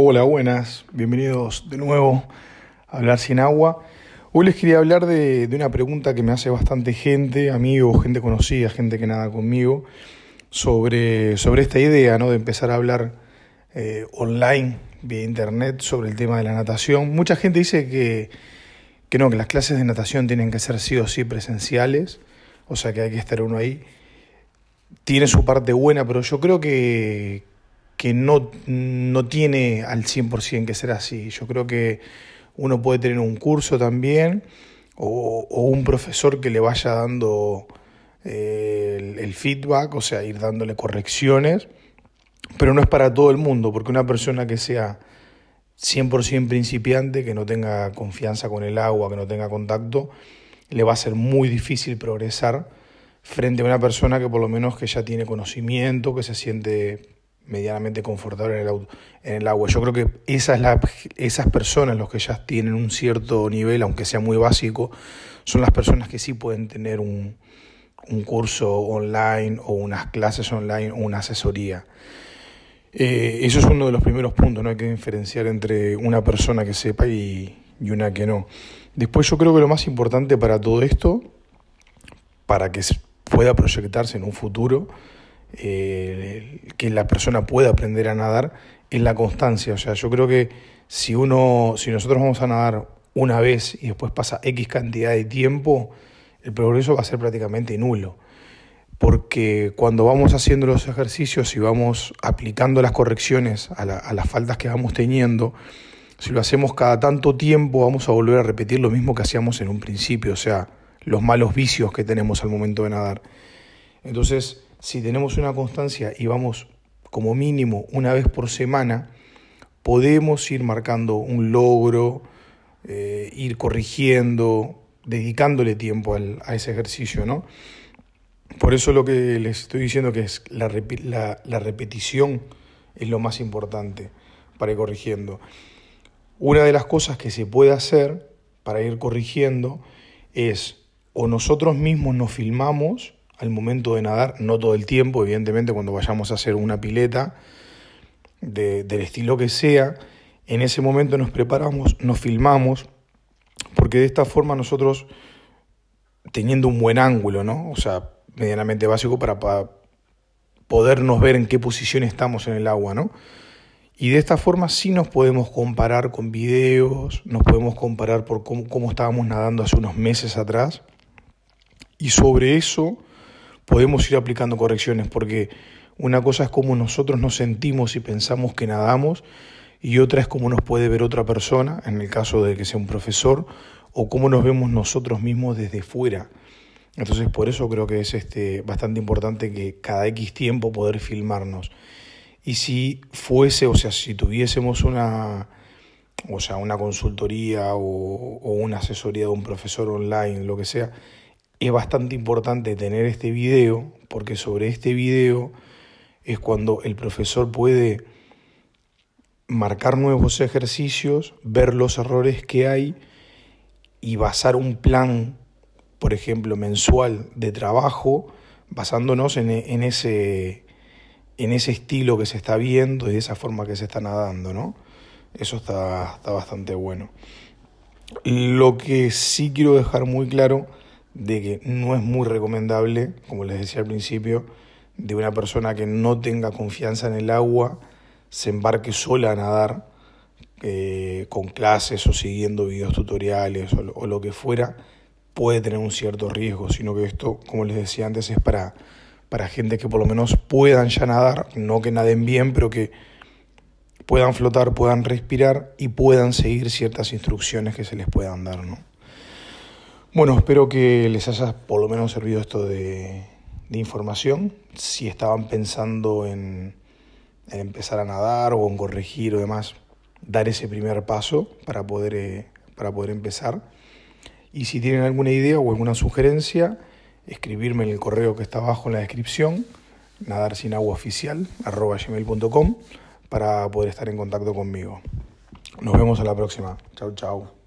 Hola, buenas, bienvenidos de nuevo a Hablar sin agua. Hoy les quería hablar de, una pregunta que me hace bastante gente, amigos, gente conocida, gente que nada conmigo, sobre, sobre esta idea ¿no? de empezar a hablar eh, online, vía internet, sobre el tema de la natación. Mucha gente dice que, que no, que las clases de natación tienen que ser sí o sí presenciales, o sea que hay que estar uno ahí. Tiene su parte buena, pero yo creo que, que no, no tiene al 100% que ser así. Yo creo que uno puede tener un curso también o, un profesor que le vaya dando eh, el, feedback, o sea, ir dándole correcciones, pero no es para todo el mundo, porque una persona que sea 100% principiante, que no tenga confianza con el agua, que no tenga contacto, le va a ser muy difícil progresar frente a una persona que por lo menos que ya tiene conocimiento, que se siente medianamente confortable en el, en el agua. Yo creo que esas, la, esas personas, los que ya tienen un cierto nivel, aunque sea muy básico, son las personas que sí pueden tener un, un curso online o unas clases online o una asesoría. Eh, eso es uno de los primeros puntos, no hay que diferenciar entre una persona que sepa y una que no. Después yo creo que lo más importante para todo esto, para que pueda proyectarse en un futuro, eh, que la persona pueda aprender a nadar es la constancia. O sea, yo creo que si uno, si nosotros vamos a nadar una vez y después pasa X cantidad de tiempo, el progreso va a ser prácticamente nulo. Porque cuando vamos haciendo los ejercicios y vamos aplicando las correcciones a, a las faltas que vamos teniendo, si lo hacemos cada tanto tiempo, vamos a volver a repetir lo mismo que hacíamos en un principio, o sea, los malos vicios que tenemos al momento de nadar. Entonces, si tenemos una constancia y vamos como mínimo una vez por semana, podemos ir marcando un logro, eh, ir corrigiendo, dedicándole tiempo a ese ejercicio, ¿no? Por eso lo que les estoy diciendo que es la, la repetición es lo más importante para ir corrigiendo. Una de las cosas que se puede hacer para ir corrigiendo es o nosotros mismos nos filmamos al momento de nadar, no todo el tiempo, evidentemente cuando vayamos a hacer una pileta del estilo que sea, en ese momento nos preparamos, nos filmamos, porque de esta forma nosotros, teniendo un buen ángulo, ¿no? o sea, medianamente básico para, podernos ver en qué posición estamos en el agua, ¿no? Y de esta forma sí nos podemos comparar con videos, nos podemos comparar por cómo, cómo estábamos nadando hace unos meses atrás. Y sobre eso podemos ir aplicando correcciones, porque una cosa es cómo nosotros nos sentimos y pensamos que nadamos, y otra es cómo nos puede ver otra persona, en el caso de que sea un profesor, o cómo nos vemos nosotros mismos desde fuera. Entonces por eso creo que es este, bastante importante que cada X tiempo poder filmarnos. Y si fuese, o sea, si tuviésemos una, o sea, una consultoría o, o una asesoría de un profesor online, lo que sea, es bastante importante tener este video porque sobre este video es cuando el profesor puede marcar nuevos ejercicios, ver los errores que hay y basar un plan, por ejemplo, mensual de trabajo basándonos en, ese, en ese estilo que se está viendo y de esa forma que se está nadando, ¿no? Eso está, está bastante bueno. Lo que sí quiero dejar muy claro de que no es muy recomendable, como les decía al principio, de una persona que no tenga confianza en el agua, se embarque sola a nadar, eh, con clases o siguiendo videos tutoriales o, lo que fuera, puede tener un cierto riesgo, sino que esto, como les decía antes, es para, para gente que por lo menos puedan ya nadar, no que naden bien, pero que puedan flotar, puedan respirar y puedan seguir ciertas instrucciones que se les puedan dar, ¿no? Bueno, espero que les haya por lo menos servido esto de, información. Si estaban pensando en, empezar a nadar o en corregir o demás, dar ese primer paso para poder, eh, para poder empezar. Y si tienen alguna idea o alguna sugerencia, escribirme en el correo que está abajo en la descripción, nadarsinagüaoficial.com, para poder estar en contacto conmigo. Nos vemos a la próxima. Chau, chau.